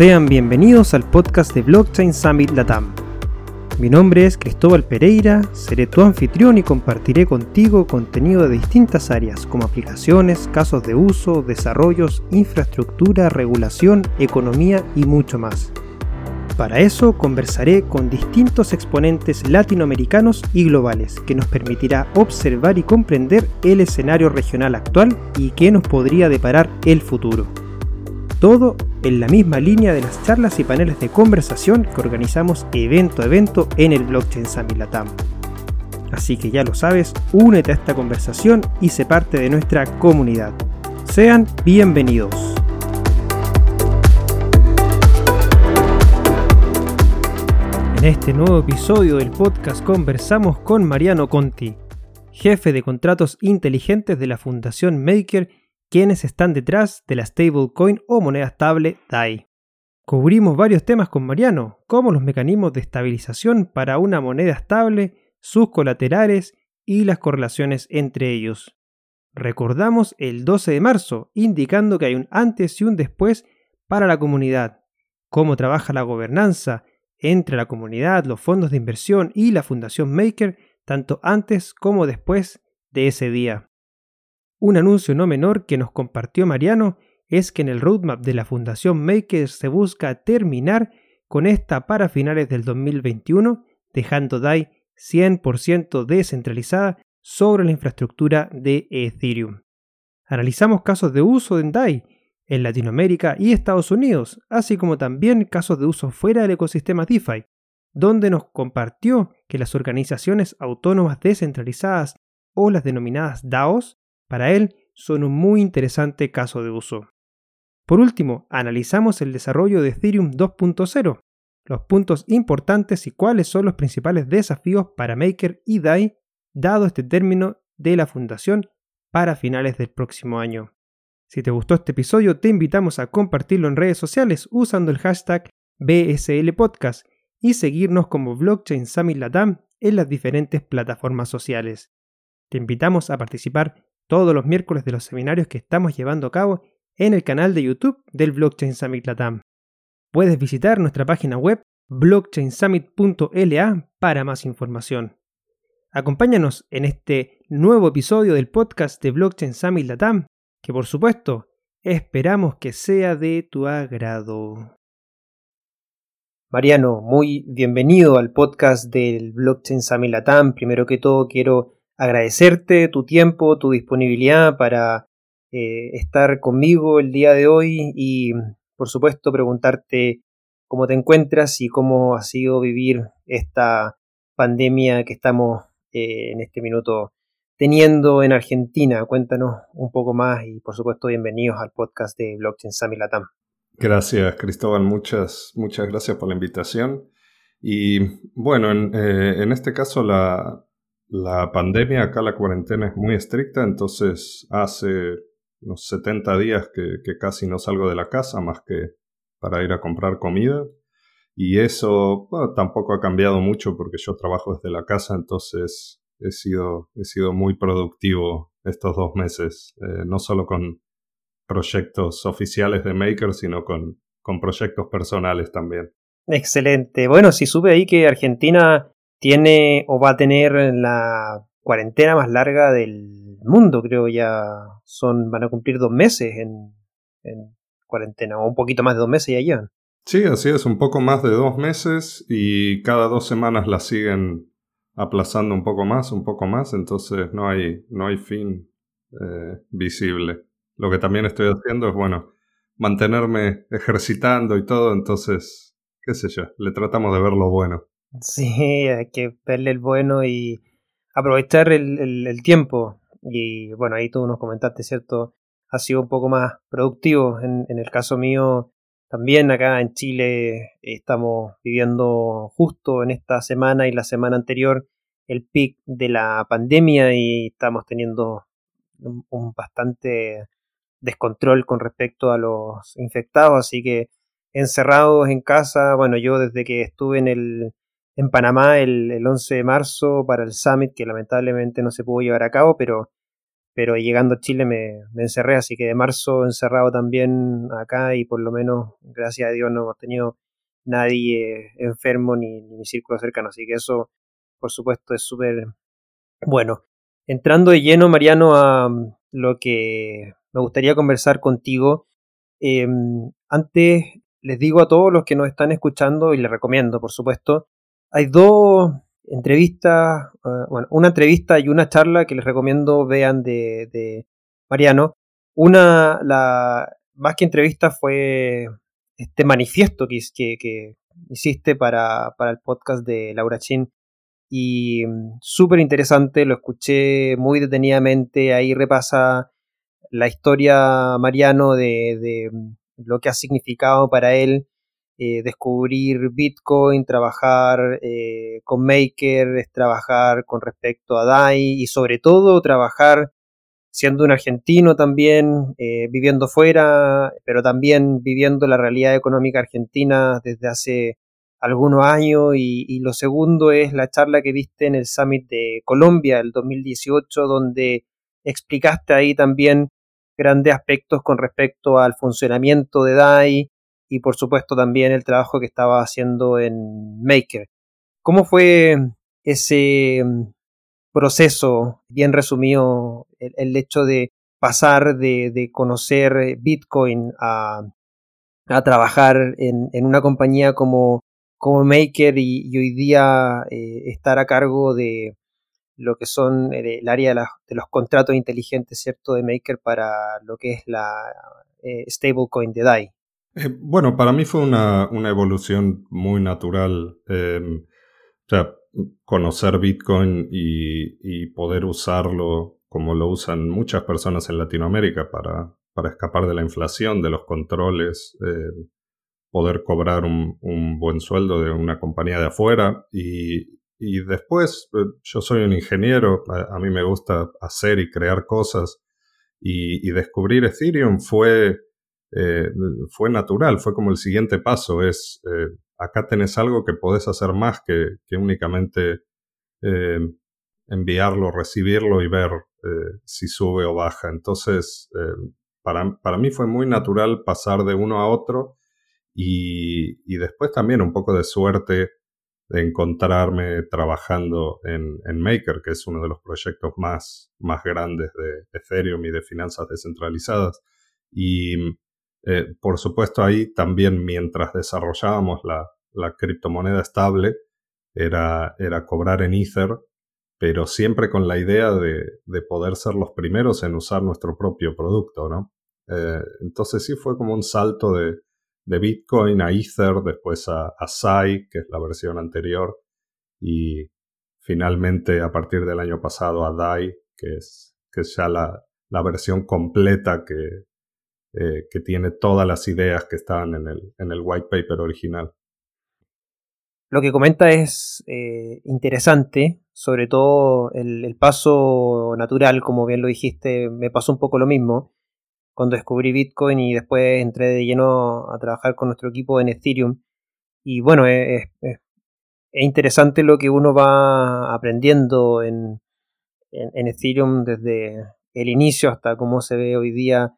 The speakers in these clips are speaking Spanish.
Sean bienvenidos al podcast de Blockchain Summit Latam. Mi nombre es Cristóbal Pereira, seré tu anfitrión y compartiré contigo contenido de distintas áreas como aplicaciones, casos de uso, desarrollos, infraestructura, regulación, economía y mucho más. Para eso conversaré con distintos exponentes latinoamericanos y globales que nos permitirá observar y comprender el escenario regional actual y qué nos podría deparar el futuro. Todo en la misma línea de las charlas y paneles de conversación que organizamos evento a evento en el Blockchain Summit Latam. Así que ya lo sabes, únete a esta conversación y sé parte de nuestra comunidad. Sean bienvenidos. En este nuevo episodio del podcast conversamos con Mariano Conti, jefe de contratos inteligentes de la Fundación Maker, quienes están detrás de la stablecoin o moneda estable DAI. Cubrimos varios temas con Mariano, como los mecanismos de estabilización para una moneda estable, sus colaterales y las correlaciones entre ellos. Recordamos el 12 de marzo, indicando que hay un antes y un después para la comunidad, cómo trabaja la gobernanza, entre la comunidad, los fondos de inversión y la Fundación Maker tanto antes como después de ese día. Un anuncio no menor que nos compartió Mariano es que en el roadmap de la Fundación Maker se busca terminar con esta para finales del 2021, dejando DAI 100% descentralizada sobre la infraestructura de Ethereum. Analizamos casos de uso en DAI en Latinoamérica y Estados Unidos, así como también casos de uso fuera del ecosistema DeFi, donde nos compartió que las organizaciones autónomas descentralizadas o las denominadas DAOs, para él son un muy interesante caso de uso. Por último, analizamos el desarrollo de Ethereum 2.0, los puntos importantes y cuáles son los principales desafíos para Maker y DAI, dado este término de la fundación para finales del próximo año. Si te gustó este episodio, te invitamos a compartirlo en redes sociales usando el hashtag BSL Podcast y seguirnos como Blockchain Summit Latam en las diferentes plataformas sociales. Te invitamos a participar todos los miércoles de los seminarios que estamos llevando a cabo en el canal de YouTube del Blockchain Summit Latam. Puedes visitar nuestra página web blockchainsummit.la para más información. Acompáñanos en este nuevo episodio del podcast de Blockchain Summit Latam que por supuesto esperamos que sea de tu agrado. Mariano, muy bienvenido al podcast del Blockchain Summit Latam. Primero que todo quiero agradecerte tu tiempo, tu disponibilidad para eh, estar conmigo el día de hoy y por supuesto preguntarte cómo te encuentras y cómo ha sido vivir esta pandemia que estamos eh, en este minuto teniendo en Argentina. Cuéntanos un poco más y por supuesto bienvenidos al podcast de Blockchain Summit Latam. Gracias Cristóbal, muchas, muchas gracias por la invitación. Y bueno, en, eh, este caso la, pandemia, acá la cuarentena es muy estricta, entonces hace unos 70 días que, casi no salgo de la casa más que para ir a comprar comida. Y eso tampoco ha cambiado mucho porque yo trabajo desde la casa, entonces he sido, he sido muy productivo estos dos meses, eh, no solo con proyectos oficiales de Maker, sino con, con proyectos personales también. Excelente. Bueno, si supe ahí que Argentina tiene o va a tener la cuarentena más larga del mundo, creo ya son, van a cumplir dos meses en, en cuarentena, o un poquito más de dos meses ya llevan. Sí, así es, un poco más de dos meses y cada dos semanas la siguen aplazando un poco más, un poco más, entonces no hay, no hay fin eh, visible. Lo que también estoy haciendo es, bueno, mantenerme ejercitando y todo, entonces, qué sé yo, le tratamos de ver lo bueno. Sí, hay que verle el bueno y aprovechar el, tiempo. Y bueno, ahí tú nos comentaste, ¿cierto? Ha sido un poco más productivo. En, en el caso mío, también acá en Chile estamos viviendo justo en esta semana y la semana anterior el pic de la pandemia y estamos teniendo un, bastante descontrol con respecto a los infectados, así que encerrados en casa, bueno, yo desde que estuve en el en Panamá el, el 11 de marzo para el summit, que lamentablemente no se pudo llevar a cabo, pero pero llegando a Chile me, encerré, así que de marzo encerrado también acá y por lo menos, gracias a Dios, no hemos tenido nadie enfermo ni, ni mi círculo cercano, así que eso, por supuesto, es súper bueno. Entrando de lleno, Mariano, a mm, lo que me gustaría conversar contigo, em, antes les digo a todos los que nos están escuchando y les recomiendo, por supuesto, hay dos entrevistas, eh, bueno, una entrevista y una charla que les recomiendo vean de, Mariano. Una, la más que entrevista fue este manifiesto que, hiciste para, para, el podcast de Laura Chin. Y mm, súper interesante, lo escuché muy detenidamente, ahí repasa la historia Mariano de, de mm, lo que ha significado para él eh, descubrir Bitcoin, trabajar eh, con Maker, trabajar con respecto a DAI y sobre todo trabajar siendo un argentino también, eh, viviendo fuera, pero también viviendo la realidad económica argentina desde hace algunos años. Y, y, lo segundo es la charla que viste en el Summit de Colombia el 2018, donde explicaste ahí también grandes aspectos con respecto al funcionamiento de DAI, y por supuesto también el trabajo que estaba haciendo en Maker. ¿Cómo fue ese mm, proceso, bien resumido, el, hecho de pasar de, conocer Bitcoin a, trabajar en, una compañía como, como Maker y, hoy día eh, estar a cargo de lo que son el, área de, de, los contratos inteligentes, ¿cierto?, de Maker para lo que es la eh, stablecoin de DAI. Eh, bueno, para mí fue una, evolución muy natural. Em, o sea, conocer Bitcoin y, poder usarlo como lo usan muchas personas en Latinoamérica para, escapar de la inflación, de los controles, em, poder cobrar un, buen sueldo de una compañía de afuera. Y, después, eh, yo soy un ingeniero, a, mí me gusta hacer y crear cosas. y descubrir Ethereum fue eh, fue natural, fue como el siguiente paso, es eh, acá tenés algo que podés hacer más que, únicamente eh, enviarlo, recibirlo y ver si sube o baja. Entonces, para, para, mí fue muy natural pasar de uno a otro y, y después también un poco de suerte de encontrarme trabajando en, en, Maker, que es uno de los proyectos más, más grandes de Ethereum y de finanzas descentralizadas. Y eh, por supuesto, ahí también mientras desarrollábamos la, criptomoneda estable, era, era, cobrar en Ether, pero siempre con la idea de, poder ser los primeros en usar nuestro propio producto, ¿no? Eh, entonces sí fue como un salto de, Bitcoin a Ether, después a, a SAI, que es la versión anterior, y finalmente a partir del año pasado a DAI, que es, que ya la, la versión completa que, eh, que tiene todas las ideas que estaban en el, en el white paper original. Lo que comenta es eh, interesante, sobre todo el, paso natural, como bien lo dijiste, me pasó un poco lo mismo cuando descubrí Bitcoin y después entré de lleno a trabajar con nuestro equipo en Ethereum. Y bueno, es, es, interesante lo que uno va aprendiendo en, en, Ethereum desde el inicio hasta cómo se ve hoy día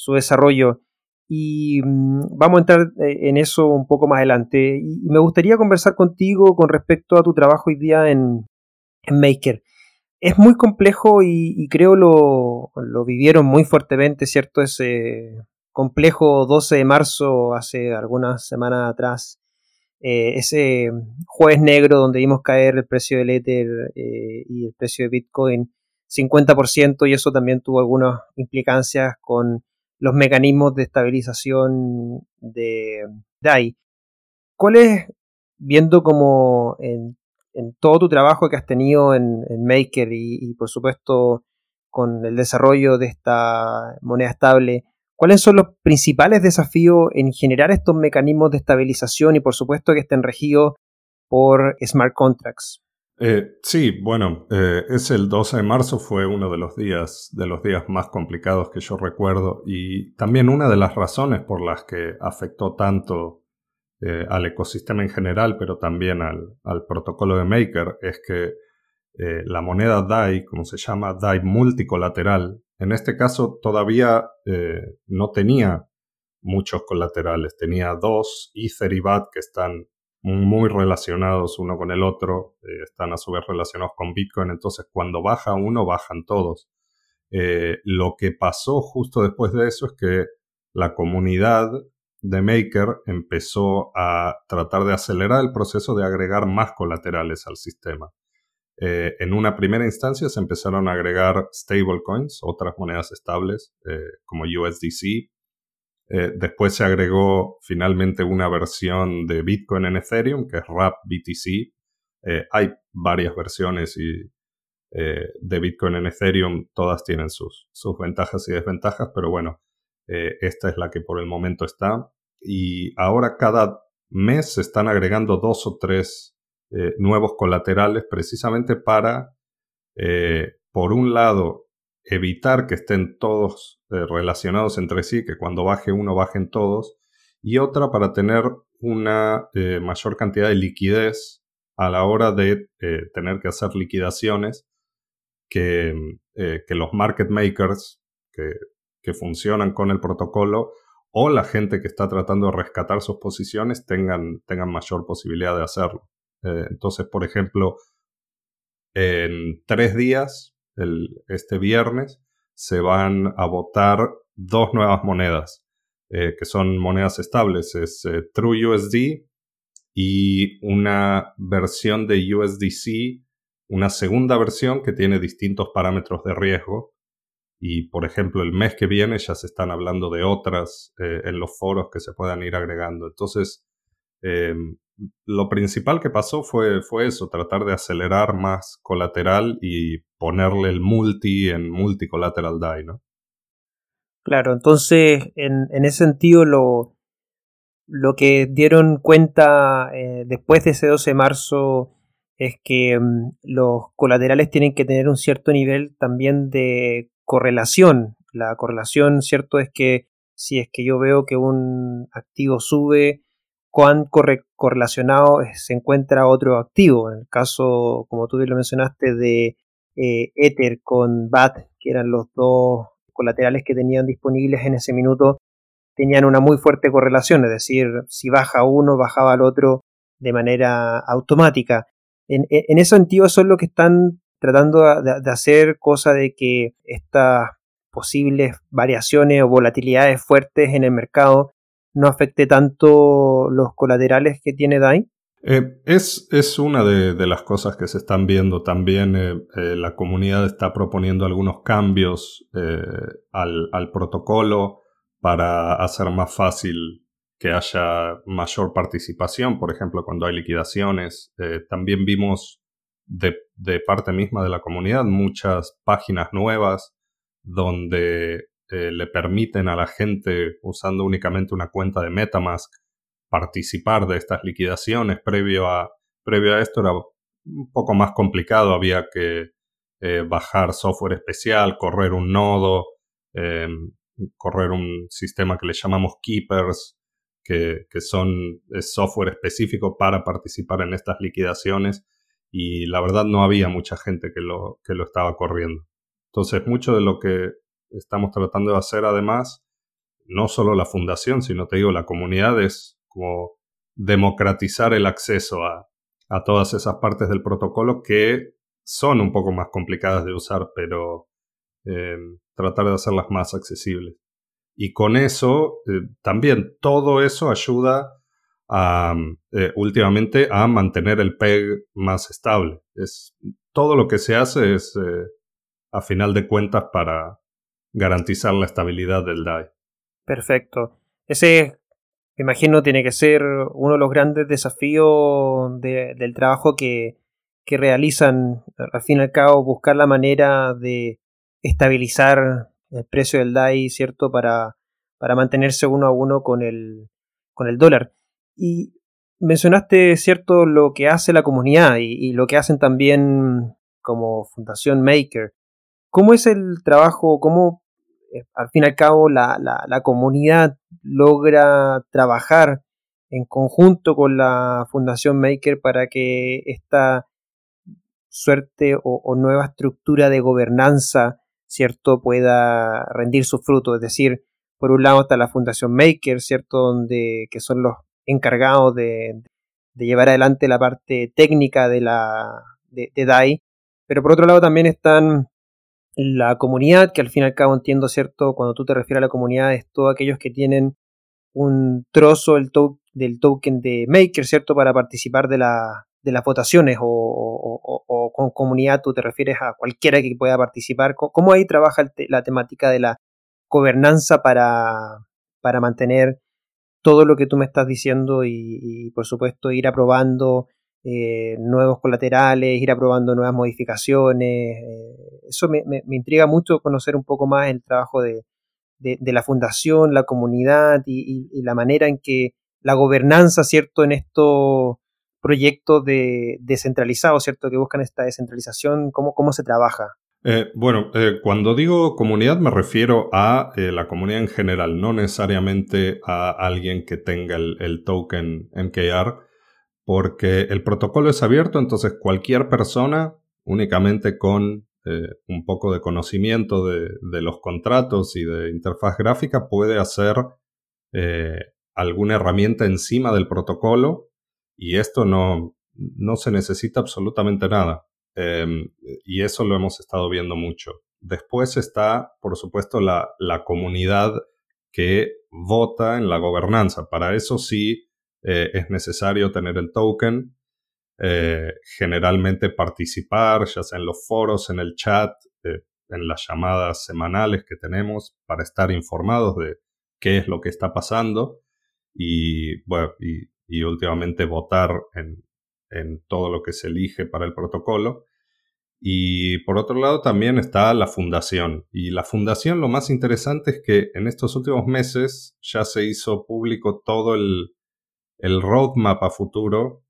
su desarrollo. Y mm, vamos a entrar eh, en eso un poco más adelante. Y me gustaría conversar contigo con respecto a tu trabajo hoy día en, Maker. Es muy complejo y, creo lo, lo, vivieron muy fuertemente, ¿cierto? Ese complejo 12 de marzo, hace algunas semanas atrás, eh, ese jueves negro donde vimos caer el precio del Ether eh, y el precio de Bitcoin 50% y eso también tuvo algunas implicancias con los mecanismos de estabilización de DAI. ¿Cuál es, viendo como en, todo tu trabajo que has tenido en, Maker y, por supuesto con el desarrollo de esta moneda estable, cuáles son los principales desafíos en generar estos mecanismos de estabilización y por supuesto que estén regidos por smart contracts? Eh, sí, bueno, eh, es el 12 de marzo, fue uno de los días de los días más complicados que yo recuerdo y también una de las razones por las que afectó tanto eh, al ecosistema en general, pero también al, protocolo de Maker, es que eh, la moneda DAI, como se llama, DAI multicolateral, en este caso todavía no tenía muchos colaterales, tenía dos Ether y BAT que están muy relacionados uno con el otro, eh, están a su vez relacionados con Bitcoin, entonces cuando baja uno, bajan todos. lo que pasó justo después de eso es que la comunidad de Maker empezó a tratar de acelerar el proceso de agregar más colaterales al sistema. Eh, en una primera instancia se empezaron a agregar stablecoins, otras monedas estables eh, como USDC. Eh, después se agregó finalmente una versión de Bitcoin en Ethereum, que es RAP BTC. hay varias versiones de Bitcoin en Ethereum, todas tienen sus, sus ventajas y desventajas, pero bueno, esta es la que por el momento está. Y ahora cada mes se están agregando dos o tres eh, nuevos colaterales precisamente para, eh, por un lado, evitar que estén todos eh, relacionados entre sí, que cuando baje uno bajen todos, y otra para tener una mayor cantidad de liquidez a la hora de tener que hacer liquidaciones que, que los market makers que, que funcionan con el protocolo o la gente que está tratando de rescatar sus posiciones tengan, tengan mayor posibilidad de hacerlo. Eh, entonces, por ejemplo, en tres días, este viernes, se van a votar dos nuevas monedas, eh, que son monedas estables. Es eh, TrueUSD y una versión de USDC, una segunda versión que tiene distintos parámetros de riesgo. Y, por ejemplo, el mes que viene ya se están hablando de otras en los foros que se puedan ir agregando. Entonces, lo principal que pasó fue, fue eso, tratar de acelerar más colateral y ponerle el multi en multicolateral DAI, ¿no? Claro, entonces en, ese sentido lo, lo que dieron cuenta eh, después de ese 12 de marzo es que mm, los colaterales tienen que tener un cierto nivel también de correlación. La correlación, cierto, es que si es que yo veo que un activo sube, cuán correlacionado se encuentra otro activo. En el caso, como tú lo mencionaste, de eh, Ether con BAT, que eran los dos colaterales que tenían disponibles en ese minuto, tenían una muy fuerte correlación, es decir, si baja uno, bajaba el otro de manera automática. En, ese sentido, es lo que están tratando de hacer, cosa de que estas posibles variaciones o volatilidades fuertes en el mercado no afecte tanto los colaterales que tiene DAI? Eh, es, es, una de, las cosas que se están viendo también. Eh, eh, la comunidad está proponiendo algunos cambios al, protocolo para hacer más fácil que haya mayor participación, por ejemplo, cuando hay liquidaciones. también vimos de, parte misma de la comunidad muchas páginas nuevas donde le permiten a la gente usando únicamente una cuenta de Metamask participar de estas liquidaciones. Previo a, previo a esto era un poco más complicado, había que eh, bajar software especial, correr un nodo, em, correr un sistema que le llamamos Keepers, que, son software específico para participar en estas liquidaciones y la verdad no había mucha gente que lo, que lo estaba corriendo. Entonces, mucho de lo que estamos tratando de hacer además, no solo la fundación, sino te digo, la comunidad es como democratizar el acceso a, todas esas partes del protocolo que son un poco más complicadas de usar, pero eh, tratar de hacerlas más accesibles. Y con eso, eh, también todo eso ayuda a, eh, últimamente a mantener el PEG más estable. Es, todo lo que se hace es, a final de cuentas, para, garantizar la estabilidad del DAI. Perfecto. Ese, me imagino, tiene que ser uno de los grandes desafíos del trabajo que, realizan, al fin y al cabo, buscar la manera de estabilizar el precio del DAI, ¿cierto? Para, para mantenerse uno a uno con el, con el dólar. Y mencionaste, ¿cierto?, lo que hace la comunidad y, y, lo que hacen también como Fundación Maker. ¿Cómo es el trabajo? ¿Cómo al fin y al cabo la, la, comunidad logra trabajar en conjunto con la Fundación Maker para que esta suerte o, nueva estructura de gobernanza, ¿cierto?, pueda rendir su fruto. Es decir, por un lado está la Fundación Maker, ¿cierto?, donde, que son los encargados de, llevar adelante la parte técnica de, la, de, DAI, pero por otro lado también están la comunidad, que al fin y al cabo entiendo, ¿cierto? Cuando tú te refieres a la comunidad, es todos aquellos que tienen un trozo del, token de Maker, ¿cierto? Para participar de, la, de las votaciones o, con comunidad tú te refieres a cualquiera que pueda participar. ¿Cómo ahí trabaja la temática de la gobernanza para, para mantener todo lo que tú me estás diciendo y, por supuesto ir aprobando eh, nuevos colaterales, ir aprobando nuevas modificaciones. Eh, eso me, intriga mucho conocer un poco más el trabajo de, de, la fundación, la comunidad y, la manera en que la gobernanza, ¿cierto?, en estos proyectos de, descentralizados, ¿cierto?, que buscan esta descentralización, cómo, cómo se trabaja. Eh, bueno, cuando digo comunidad me refiero a la comunidad en general, no necesariamente a alguien que tenga el, el, token MKR, porque el protocolo es abierto, entonces cualquier persona únicamente con un poco de conocimiento de, los contratos y de interfaz gráfica puede hacer alguna herramienta encima del protocolo y esto no, no se necesita absolutamente nada. Em, y eso lo hemos estado viendo mucho. Después está, por supuesto, la, comunidad que vota en la gobernanza. Para eso sí eh, es necesario tener el token, eh, generalmente participar, ya sea en los foros, en el chat, eh, en las llamadas semanales que tenemos para estar informados de qué es lo que está pasando y, bueno, y, y últimamente votar en, en todo lo que se elige para el protocolo. Y por otro lado también está la fundación. Y la fundación lo más interesante es que en estos últimos meses ya se hizo público todo el, el roadmap a futuro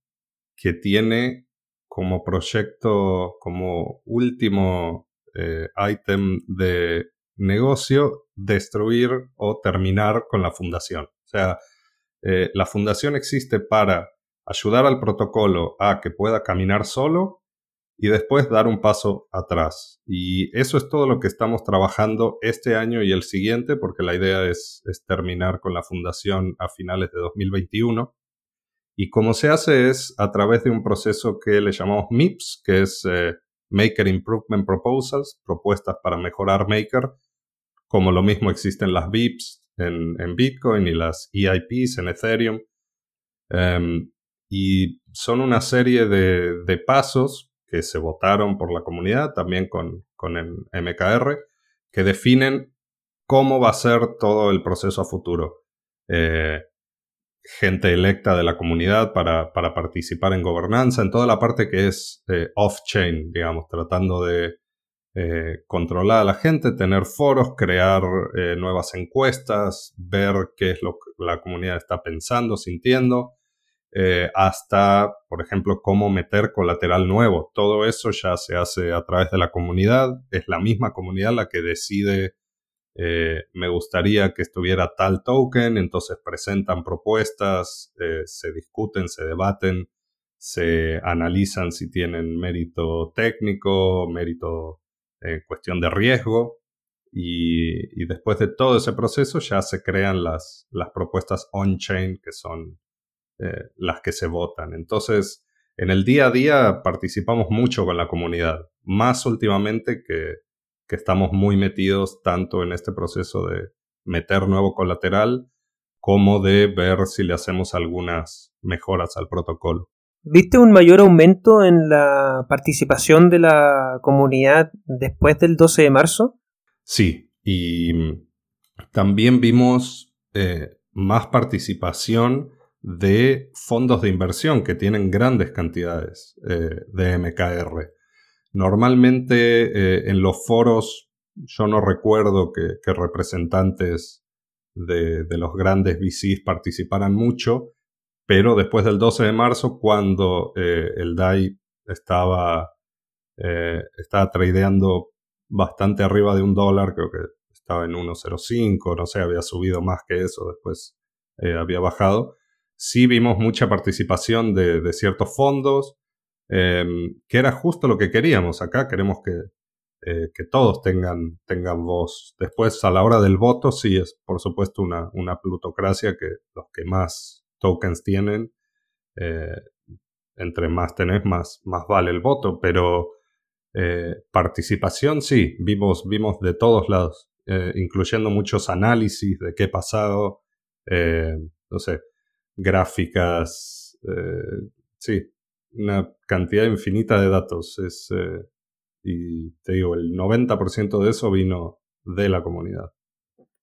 que tiene como proyecto, como último eh, item de negocio, destruir o terminar con la fundación. O sea, eh, la fundación existe para ayudar al protocolo a que pueda caminar solo y después dar un paso atrás. Y eso es todo lo que estamos trabajando este año y el siguiente, porque la idea es, terminar con la fundación a finales de 2021. Y como se hace es a través de un proceso que le llamamos MIPS, que es eh, Maker Improvement Proposals, propuestas para mejorar Maker, como lo mismo existen las VIPs en, Bitcoin y las EIPs en Ethereum. Em, y son una serie de, pasos que se votaron por la comunidad, también con, el MKR, que definen cómo va a ser todo el proceso a futuro. Eh, gente electa de la comunidad para, participar en gobernanza, en toda la parte que es eh, off-chain, digamos, tratando de eh, controlar a la gente, tener foros, crear nuevas encuestas, ver qué es lo que la comunidad está pensando, sintiendo, eh, hasta, por ejemplo, cómo meter colateral nuevo. Todo eso ya se hace a través de la comunidad. Es la misma comunidad la que decide, eh, me gustaría que estuviera tal token, entonces presentan propuestas, eh, se discuten, se debaten, se analizan si tienen mérito técnico, mérito en cuestión de riesgo. Y, y, después de todo ese proceso ya se crean las, las propuestas on-chain que son eh, las que se votan. Entonces, en el día a día participamos mucho con la comunidad, más últimamente que, estamos muy metidos tanto en este proceso de meter nuevo colateral como de ver si le hacemos algunas mejoras al protocolo. ¿Viste un mayor aumento en la participación de la comunidad después del 12 de marzo? Sí, y también vimos eh, más participación de fondos de inversión que tienen grandes cantidades eh, de MKR. Normalmente eh, en los foros yo no recuerdo que, representantes de, los grandes VCs participaran mucho, pero después del 12 de marzo, cuando eh, el DAI estaba, estaba tradeando bastante arriba de un dólar, creo que estaba en 1.05, no sé, había subido más que eso, después había bajado sí vimos mucha participación de, ciertos fondos, em, que era justo lo que queríamos. Acá queremos que, eh, que todos tengan, tengan voz. Después, a la hora del voto, sí es, por supuesto, una, una plutocracia que los que más tokens tienen, eh, entre más tenés, más, más vale el voto, pero eh, participación sí, vimos, vimos de todos lados, incluyendo muchos análisis de qué ha pasado, no sé, gráficas, sí, una cantidad infinita de datos. Es, y te digo, el 90% de eso vino de la comunidad.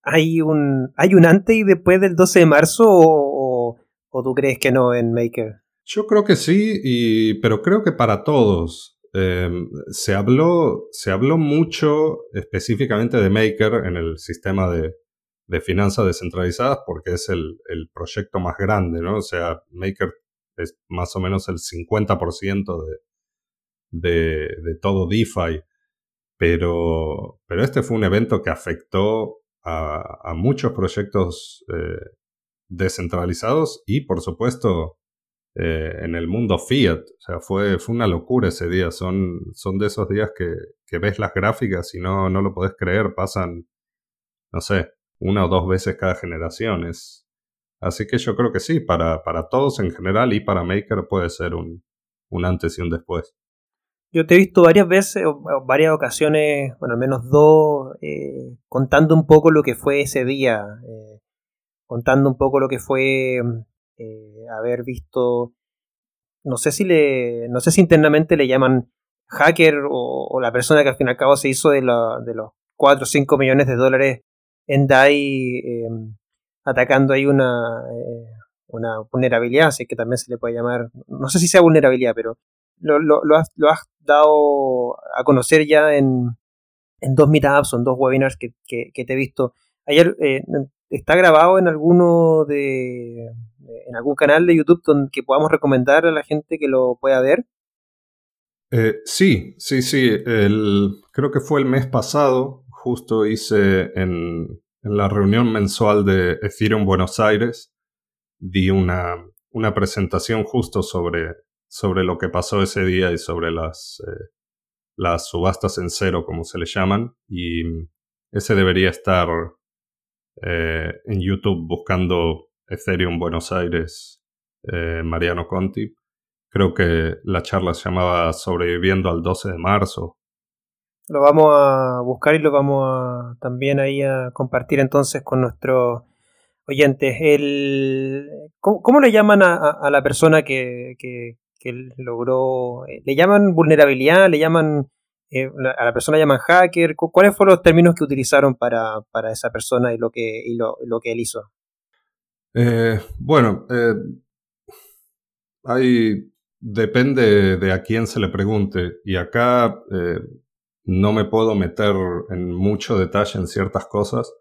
¿Hay un, ¿Hay un antes y después del 12 de marzo o, o, tú crees que no en Maker? Yo creo que sí, y, pero creo que para todos. Em, se, habló, se habló mucho específicamente de Maker en el sistema de, de finanzas descentralizadas porque es el, el, proyecto más grande, ¿no? O sea, Maker es más o menos el 50% de, de, todo DeFi, pero, pero este fue un evento que afectó a, muchos proyectos eh, descentralizados y por supuesto eh, en el mundo fiat. O sea, fue, fue una locura ese día. Son, son de esos días que, que ves las gráficas y no, no lo podés creer. Pasan, no sé, una o dos veces cada generación. Así que yo creo que sí, para, para todos en general y para Maker puede ser un, un antes y un después. Yo te he visto varias veces, varias ocasiones, bueno, al menos dos, eh, contando un poco lo que fue ese día, eh, contando un poco lo que fue eh, haber visto, no sé si le, no sé si internamente le llaman hacker o, la persona que al fin y al cabo se hizo de, de los 4 o 5 millones de dólares en DAI atacando ahí una, una vulnerabilidad, así que también se le puede llamar, no sé si sea vulnerabilidad, pero lo, lo, has, dado a conocer ya en, en dos meetups o en dos webinars que, que, te he visto. Ayer eh, está grabado en alguno de en algún canal de YouTube donde que podamos recomendar a la gente que lo pueda ver. Eh, sí, sí, sí. Creo que fue el mes pasado. Justo hice en, en la reunión mensual de Ethereum Buenos Aires. Di una, una presentación justo sobre sobre lo que pasó ese día y sobre las, eh, las subastas en cero, como se le llaman. Y ese debería estar eh, en YouTube buscando Ethereum Buenos Aires, eh, Mariano Conti. Creo que la charla se llamaba Sobreviviendo al 12 de marzo. Lo vamos a buscar y lo vamos a también ahí a compartir entonces con nuestros oyentes. El, ¿cómo, le llaman a, la persona que, que logró. Eh, ¿Le llaman vulnerabilidad? ¿Le llaman. Eh, a la persona llaman hacker? ¿Cuáles fueron los términos que utilizaron para, esa persona y lo que, y lo, que él hizo? Eh, bueno, hay. Depende de a quién se le pregunte. Y acá no me puedo meter en mucho detalle en ciertas cosas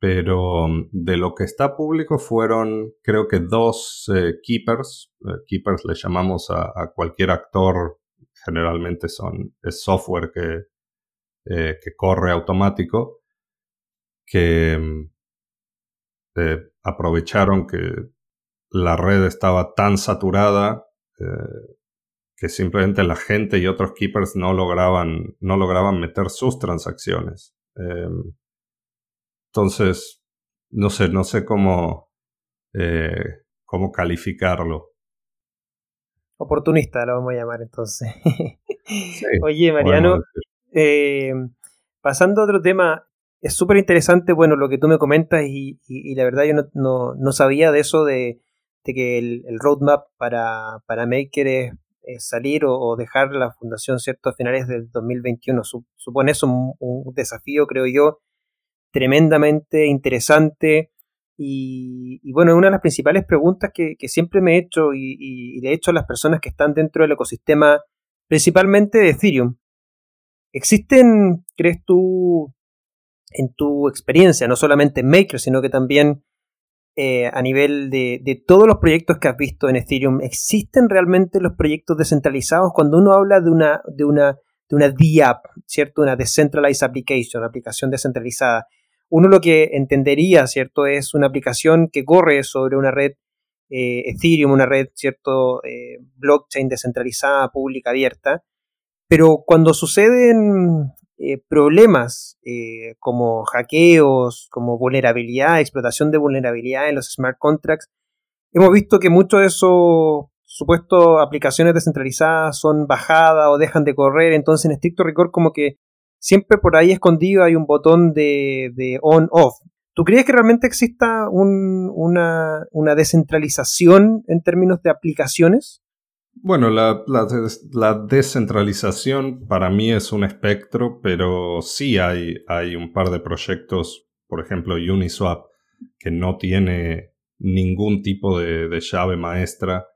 pero um, de lo que está público fueron creo que dos eh, keepers. Eh, keepers le llamamos a, cualquier actor, generalmente son, es software que, eh, que corre automático, que um, aprovecharon que la red estaba tan saturada que simplemente la gente y otros keepers no lograban, no lograban meter sus transacciones. Em, entonces, no sé, no sé cómo, eh, cómo calificarlo. Oportunista lo vamos a llamar entonces. Oye, Mariano, eh, pasando a otro tema, es súper interesante, bueno, lo que tú me comentas y, la verdad yo no, sabía de eso, de, que el, roadmap para, para Maker es, salir o, dejar la fundación, ¿cierto?, a finales del 2021. supone eso un desafío, creo yo, tremendamente interesante. Y, bueno, una de las principales preguntas que, siempre me he hecho y, le he hecho a las personas que están dentro del ecosistema, principalmente de Ethereum. ¿Existen, crees tú, en tu experiencia, no solamente en Maker, sino que también eh, a nivel de, todos los proyectos que has visto en Ethereum, ¿existen realmente los proyectos descentralizados? Cuando uno habla de una, de una, de una DApp, ¿cierto? Una Decentralized Application, aplicación descentralizada uno lo que entendería, ¿cierto? Es una aplicación que corre sobre una red Ethereum, una red, ¿cierto? blockchain descentralizada, pública, abierta. Pero cuando suceden problemas como hackeos, como vulnerabilidad, explotación de vulnerabilidad en los smart contracts, hemos visto que muchos de esos supuestos aplicaciones descentralizadas son bajadas o dejan de correr, entonces en estricto rigor como que siempre por ahí escondido hay un botón de, on-off. ¿Tú crees que realmente exista una, descentralización en términos de aplicaciones? Bueno, la, descentralización para mí es un espectro, pero sí hay, hay un par de proyectos, por ejemplo Uniswap, que no tiene ningún tipo de, llave maestra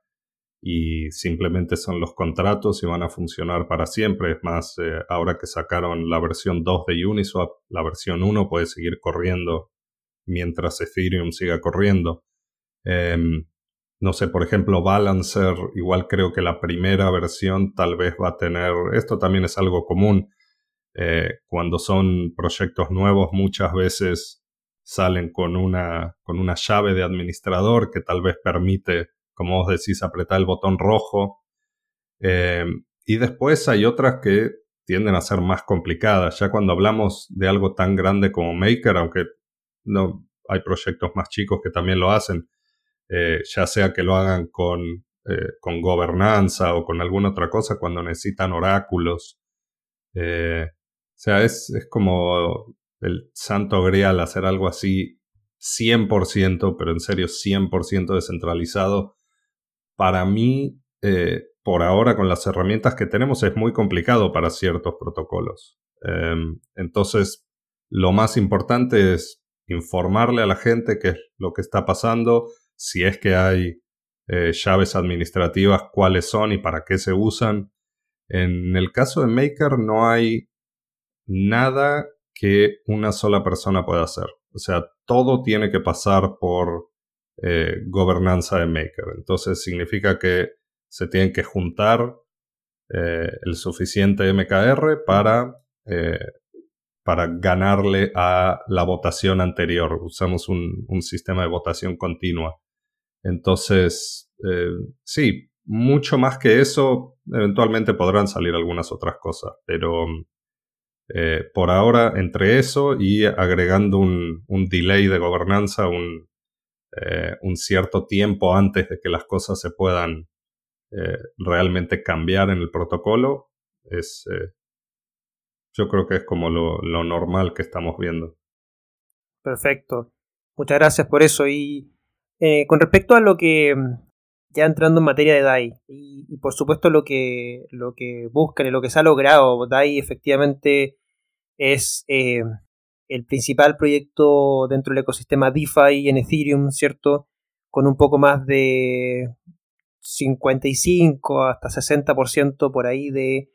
y simplemente son los contratos y van a funcionar para siempre. Es más, eh, ahora que sacaron la versión 2 de Uniswap, la versión 1 puede seguir corriendo mientras Ethereum siga corriendo. Em, no sé, por ejemplo, Balancer, igual creo que la primera versión tal vez va a tener, esto también es algo común, eh, cuando son proyectos nuevos muchas veces salen con una, con una llave de administrador que tal vez permite, como vos decís, apretar el botón rojo. Eh, y después hay otras que tienden a ser más complicadas. Ya cuando hablamos de algo tan grande como Maker, aunque no hay proyectos más chicos que también lo hacen, eh, ya sea que lo hagan con, eh, con, gobernanza o con alguna otra cosa cuando necesitan oráculos. o sea, es, es como el santo grial hacer algo así 100%, pero en serio 100% descentralizado, para mí, eh, por ahora con las herramientas que tenemos, es muy complicado para ciertos protocolos. Em, entonces, lo más importante es informarle a la gente qué es lo que está pasando, si es que hay eh, llaves administrativas, cuáles son y para qué se usan. En el caso de Maker no hay nada que una sola persona puede hacer. O sea, todo tiene que pasar por eh, gobernanza de Maker. Entonces significa que se tienen que juntar eh, el suficiente MKR para, para ganarle a la votación anterior. Usamos un sistema de votación continua. Entonces, sí, mucho más que eso, eventualmente podrán salir algunas otras cosas, pero eh, por ahora, entre eso y agregando un, delay de gobernanza, eh, un, cierto tiempo antes de que las cosas se puedan eh, realmente cambiar en el protocolo, es, yo creo que es como lo, normal que estamos viendo. Perfecto. Muchas gracias por eso. Y con respecto a lo que, ya entrando en materia de DAI, y, por supuesto lo que, lo que buscan y lo que se ha logrado, DAI efectivamente es eh, el principal proyecto dentro del ecosistema DeFi en Ethereum, ¿cierto? Con un poco más de 55 hasta 60% por ahí de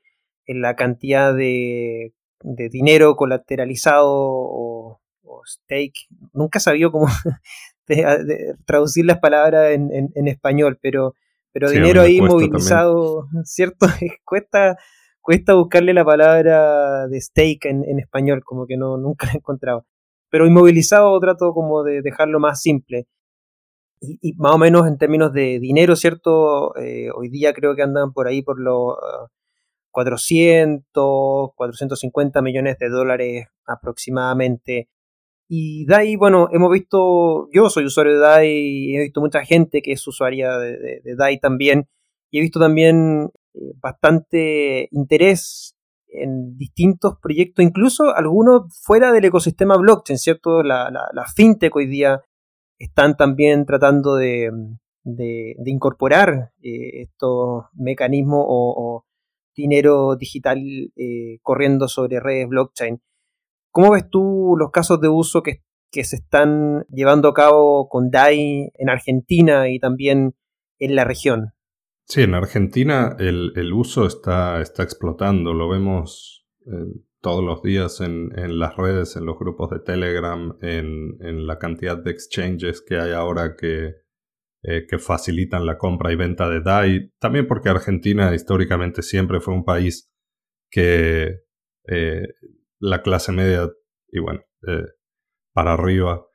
en la cantidad de, de dinero colateralizado o, stake. Nunca sabía cómo traducir las palabras en, en, español, pero, pero dinero ahí movilizado, ¿cierto? cuesta cuesta buscarle la palabra de stake en, español, como que no, nunca la he encontrado. Pero inmovilizado trato como de dejarlo más simple. Y, más o menos en términos de dinero, ¿cierto? Eh, hoy día creo que andan por ahí por los 400, 450 millones de dólares aproximadamente. Y DAI, bueno, hemos visto, yo soy usuario de DAI y he visto mucha gente que es usuaria de, DAI también. Y he visto también eh, bastante interés en distintos proyectos, incluso algunos fuera del ecosistema blockchain, ¿cierto? La, la, fintech hoy día están también tratando de, incorporar eh, estos mecanismos o, dinero digital eh, corriendo sobre redes blockchain. ¿Cómo ves tú los casos de uso que, se están llevando a cabo con DAI en Argentina y también en la región? Sí, en Argentina el, uso está, está, explotando, lo vemos eh, todos los días en, las redes, en los grupos de Telegram, en, la cantidad de exchanges que hay ahora que, eh, que facilitan la compra y venta de DAI. También porque Argentina históricamente siempre fue un país que eh, la clase media, y bueno, para arriba,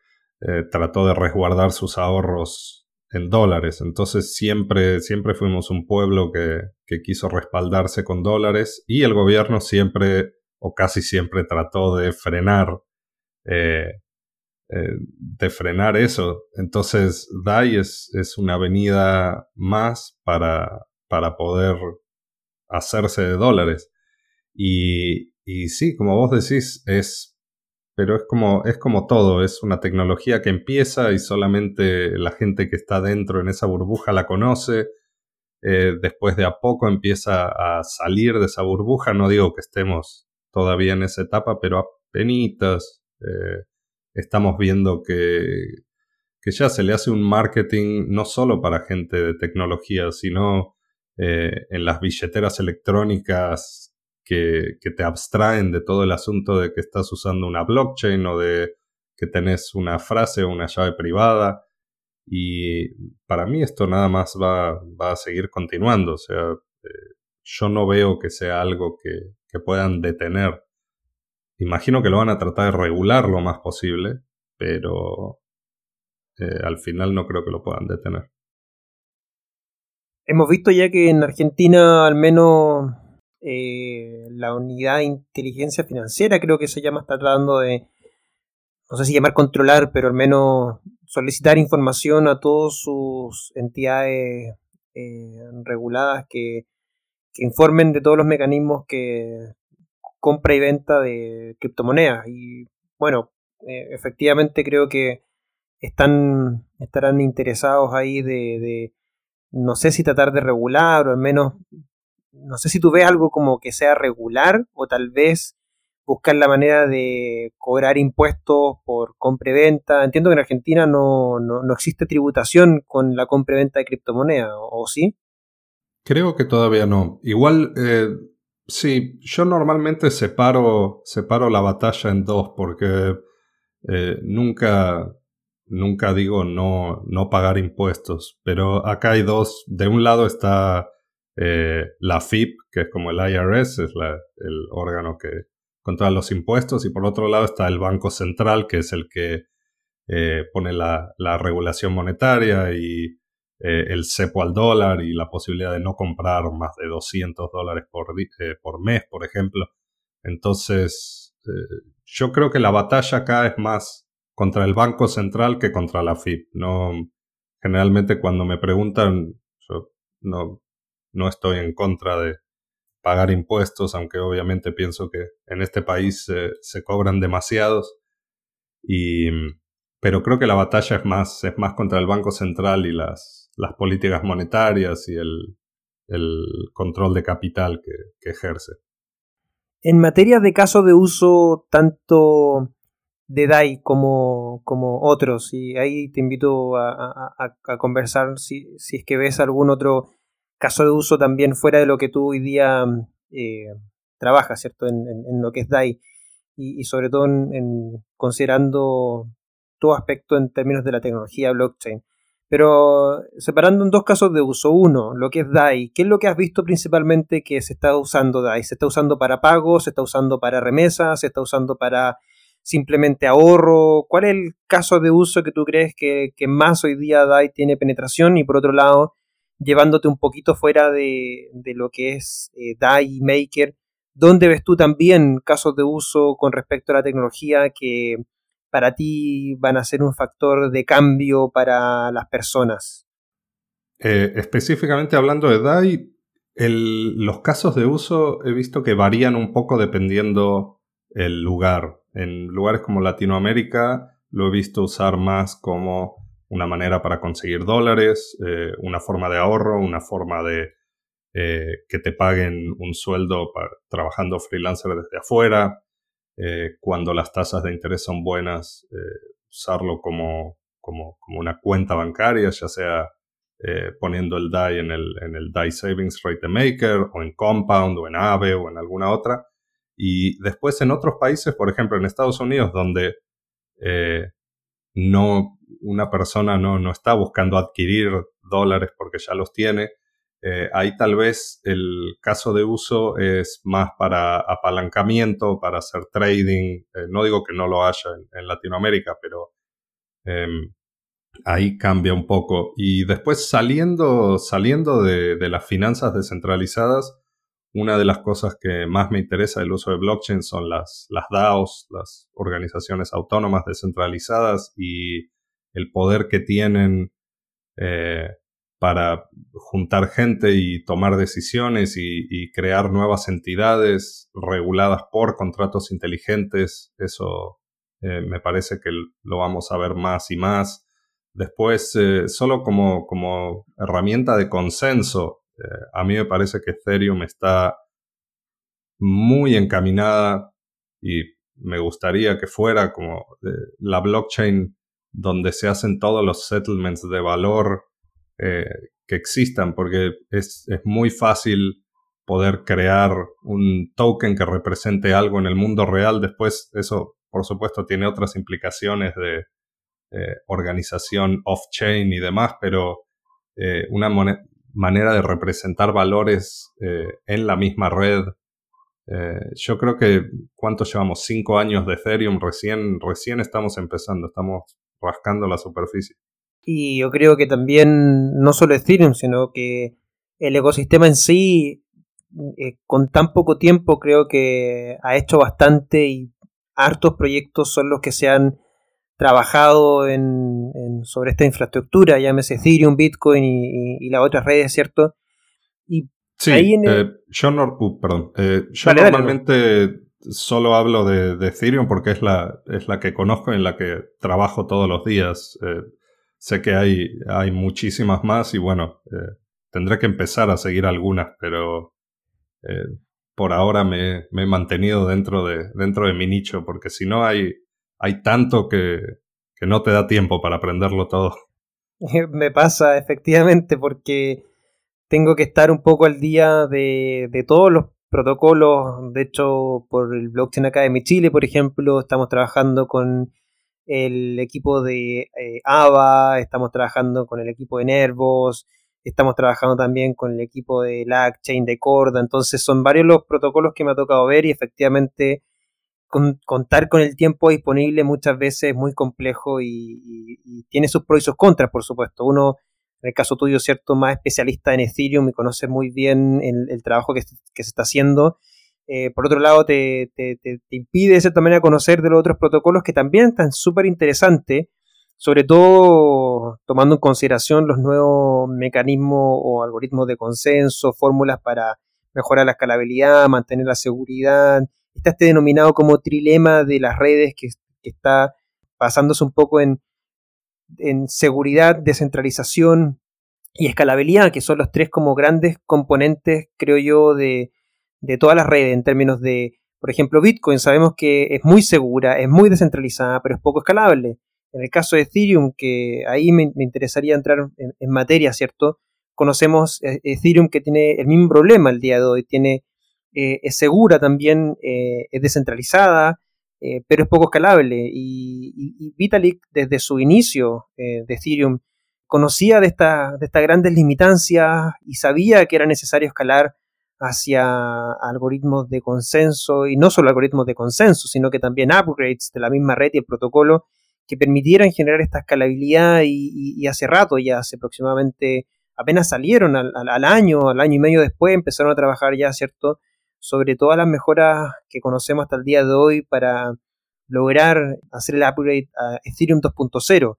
trató de resguardar sus ahorros en dólares. Entonces siempre, siempre fuimos un pueblo que, quiso respaldarse con dólares y el gobierno siempre o casi siempre trató de frenar eh, eh, de frenar eso. Entonces DAI es, es una avenida más para, para, poder hacerse de dólares. Y, y sí, como vos decís, es pero es como, es como todo, es una tecnología que empieza y solamente la gente que está dentro en esa burbuja la conoce. Eh, después de a poco empieza a salir de esa burbuja. No digo que estemos todavía en esa etapa, pero apenas eh, estamos viendo que, que ya se le hace un marketing no solo para gente de tecnología, sino eh, en las billeteras electrónicas que, te abstraen de todo el asunto de que estás usando una blockchain o de que tenés una frase o una llave privada. Y para mí esto nada más va, a seguir continuando. O sea, eh, yo no veo que sea algo que, puedan detener. Imagino que lo van a tratar de regular lo más posible, pero eh, al final no creo que lo puedan detener. Hemos visto ya que en Argentina al menos eh, la unidad de inteligencia financiera, creo que se llama, está tratando de, no sé si llamar controlar, pero al menos solicitar información a todas sus entidades eh, reguladas que, informen de todos los mecanismos que compra y venta de criptomonedas. Y bueno, eh, efectivamente creo que están, estarán interesados ahí de, de, no sé si tratar de regular o al menos no sé si tú ves algo como que sea regular o tal vez buscar la manera de cobrar impuestos por compra y venta. Entiendo que en Argentina no, existe tributación con la compra y venta de criptomonedas, ¿o sí? Creo que todavía no. Igual, eh, sí, yo normalmente separo, separo la batalla en dos porque eh, nunca, nunca digo no, no pagar impuestos, pero acá hay dos. De un lado está eh, la FIP, que es como el IRS, es el órgano que controla los impuestos, y por otro lado está el Banco Central, que es el que eh, pone la, regulación monetaria y eh, el cepo al dólar y la posibilidad de no comprar más de 200 dólares por, por mes, por ejemplo. Entonces, yo creo que la batalla acá es más contra el Banco Central que contra la FIP. No, generalmente cuando me preguntan, yo no, no estoy en contra de pagar impuestos, aunque obviamente pienso que en este país se cobran demasiados. Y, pero creo que la batalla es más, es más contra el Banco Central y las, las políticas monetarias y el, control de capital que, ejerce. En materia de casos de uso tanto de DAI como, como otros, y ahí te invito a, conversar si, si, es que ves algún otro caso de uso también fuera de lo que tú hoy día eh, trabajas, ¿cierto? En, lo que es DAI y, sobre todo en, considerando todo aspecto en términos de la tecnología blockchain. Pero separando en dos casos de uso. Uno, lo que es DAI. ¿Qué es lo que has visto principalmente que se está usando DAI? ¿Se está usando para pagos? ¿Se está usando para remesas? ¿Se está usando para simplemente ahorro? ¿Cuál es el caso de uso que tú crees que, que más hoy día DAI tiene penetración? Y por otro lado, llevándote un poquito fuera de, lo que es eh, DAI Maker, ¿dónde ves tú también casos de uso con respecto a la tecnología que para ti van a ser un factor de cambio para las personas? Eh, específicamente hablando de DAI, los casos de uso he visto que varían un poco dependiendo el lugar. En lugares como Latinoamérica lo he visto usar más como una manera para conseguir dólares, eh, una forma de ahorro, una forma de eh, que te paguen un sueldo trabajando freelancer desde afuera. Eh, cuando las tasas de interés son buenas, usarlo como, como, una cuenta bancaria, ya sea poniendo el DAI en el, en el DAI Savings Rate Maker o en Compound o en AVE o en alguna otra. Y después en otros países, por ejemplo en Estados Unidos, donde no, una persona no, no está buscando adquirir dólares porque ya los tiene. Eh, ahí tal vez el caso de uso es más para apalancamiento, para hacer trading. Eh, no digo que no lo haya en, Latinoamérica, pero em, ahí cambia un poco. Y después saliendo, saliendo de, las finanzas descentralizadas, una de las cosas que más me interesa del uso de blockchain son las, DAOs, las organizaciones autónomas descentralizadas y el poder que tienen eh, para juntar gente y tomar decisiones y, crear nuevas entidades reguladas por contratos inteligentes. Eso eh, me parece que lo vamos a ver más y más. Después, eh, solo como, como, herramienta de consenso, eh, a mí me parece que Ethereum está muy encaminada y me gustaría que fuera como la blockchain donde se hacen todos los settlements de valor eh, que existan, porque es, muy fácil poder crear un token que represente algo en el mundo real. Después, eso, por supuesto, tiene otras implicaciones de eh, organización off-chain y demás, pero eh, una manera de representar valores en la misma red. yo creo que, ¿cuánto llevamos? Cinco años de Ethereum, recién, recién estamos empezando, estamos rascando la superficie. Y yo creo que también, no solo Ethereum, sino que el ecosistema en sí, eh, con tan poco tiempo, creo que ha hecho bastante y hartos proyectos son los que se han trabajado en, sobre esta infraestructura, llámese Ethereum, Bitcoin y, las otras redes, ¿cierto? Y sí, eh, yo, uh, perdón, eh, yo normalmente solo hablo de, Ethereum porque es la, es la que conozco y en la que trabajo todos los días. Sé que hay, hay muchísimas más y bueno, eh, tendré que empezar a seguir algunas, pero eh, por ahora me, he mantenido dentro de, dentro de mi nicho, porque si no hay, hay tanto que, que no te da tiempo para aprenderlo todo. Me pasa efectivamente porque tengo que estar un poco al día de, de todos los protocolos. De hecho, por el Blockchain Academy Chile, por ejemplo, estamos trabajando con el equipo de eh, AVA, estamos trabajando con el equipo de Nervos, estamos trabajando también con el equipo de LAC, Chain de Corda, entonces son varios los protocolos que me ha tocado ver y efectivamente contar con el tiempo disponible muchas veces es muy complejo y, tiene sus pros y sus contras, por supuesto. Uno, en el caso tuyo, cierto, más especialista en Ethereum y conoce muy bien el, trabajo que, que se está haciendo eh, por otro lado, te, impide de cierta manera conocer de los otros protocolos que también están súper interesantes, sobre todo tomando en consideración los nuevos mecanismos o algoritmos de consenso, fórmulas para mejorar la escalabilidad, mantener la seguridad. Está este denominado como trilema de las redes que, está basándose un poco en, en seguridad, descentralización y escalabilidad, que son los tres como grandes componentes, creo yo, de, de todas las redes en términos de, por ejemplo, Bitcoin, sabemos que es muy segura, es muy descentralizada, pero es poco escalable. En el caso de Ethereum, que ahí me, interesaría entrar en, materia, ¿cierto? Conocemos eh, Ethereum que tiene el mismo problema el día de hoy, tiene, eh, es segura también, eh, es descentralizada, pero es poco escalable. Y, Vitalik, desde su inicio de Ethereum, conocía de, esta, de estas grandes limitancias y sabía que era necesario escalar hacia algoritmos de consenso, y no solo algoritmos de consenso, sino que también upgrades de la misma red y el protocolo que permitieran generar esta escalabilidad y, hace rato, ya hace aproximadamente, apenas salieron al, año, al año y medio después, empezaron a trabajar ya, ¿cierto?, sobre todas las mejoras que conocemos hasta el día de hoy para lograr hacer el upgrade a Ethereum 2.0.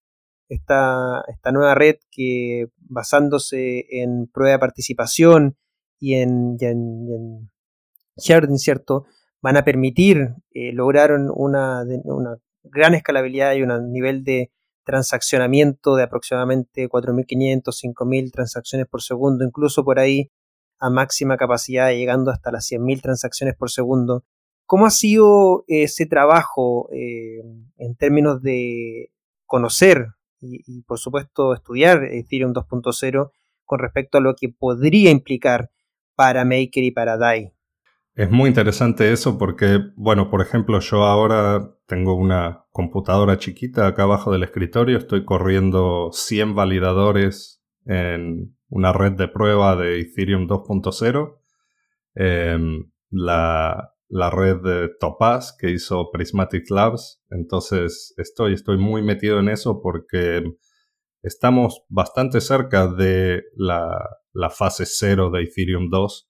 Esta, esta nueva red que basándose en prueba de participación, y en, y ¿cierto? Van a permitir eh, lograr una, una, gran escalabilidad y un nivel de transaccionamiento de aproximadamente 4.500, 5.000 transacciones por segundo, incluso por ahí a máxima capacidad, llegando hasta las 100.000 transacciones por segundo. ¿Cómo ha sido ese trabajo eh, en términos de conocer y, y, por supuesto estudiar Ethereum 2.0 con respecto a lo que podría implicar para Maker y para DAI. Es muy interesante eso porque, bueno, por ejemplo, yo ahora tengo una computadora chiquita acá abajo del escritorio, estoy corriendo 100 validadores en una red de prueba de Ethereum 2.0. Em, la, la, red de Topaz que hizo Prismatic Labs. Entonces estoy, estoy muy metido en eso porque estamos bastante cerca de la, la fase 0 de Ethereum 2,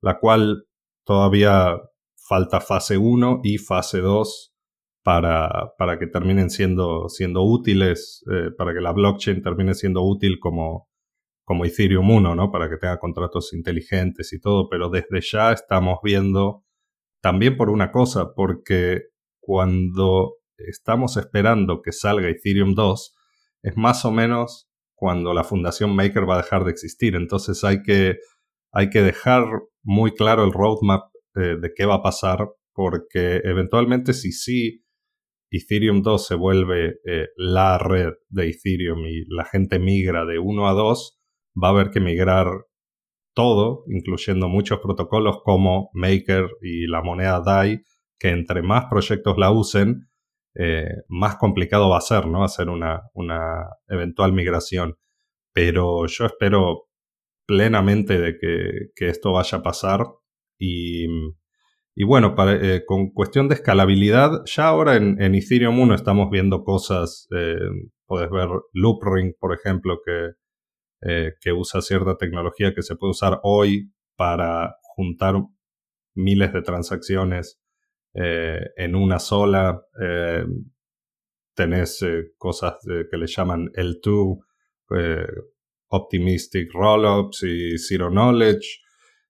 la cual todavía falta fase 1 y fase 2 para, para que terminen siendo, siendo útiles, eh, para que la blockchain termine siendo útil como, como Ethereum 1, ¿no? Para que tenga contratos inteligentes y todo, pero desde ya estamos viendo también por una cosa, porque cuando estamos esperando que salga Ethereum 2, es más o menos cuando la fundación Maker va a dejar de existir. Entonces hay que, hay que dejar muy claro el roadmap eh, de qué va a pasar, porque eventualmente si sí Ethereum 2 se vuelve eh, la red de Ethereum y la gente migra de 1 a 2, va a haber que migrar todo, incluyendo muchos protocolos como Maker y la moneda DAI, que entre más proyectos la usen, eh, más complicado va a ser, ¿no? Hacer una, una eventual migración. Pero yo espero plenamente de que, esto vaya a pasar y, y bueno, eh, con cuestión de escalabilidad, ya ahora en, Ethereum 1 estamos viendo cosas, eh, puedes ver Loopring, por ejemplo, que, que usa cierta tecnología que se puede usar hoy para juntar miles de transacciones eh, en una sola. Eh, tenés eh, cosas que le llaman L2, Optimistic Rollups y Zero Knowledge.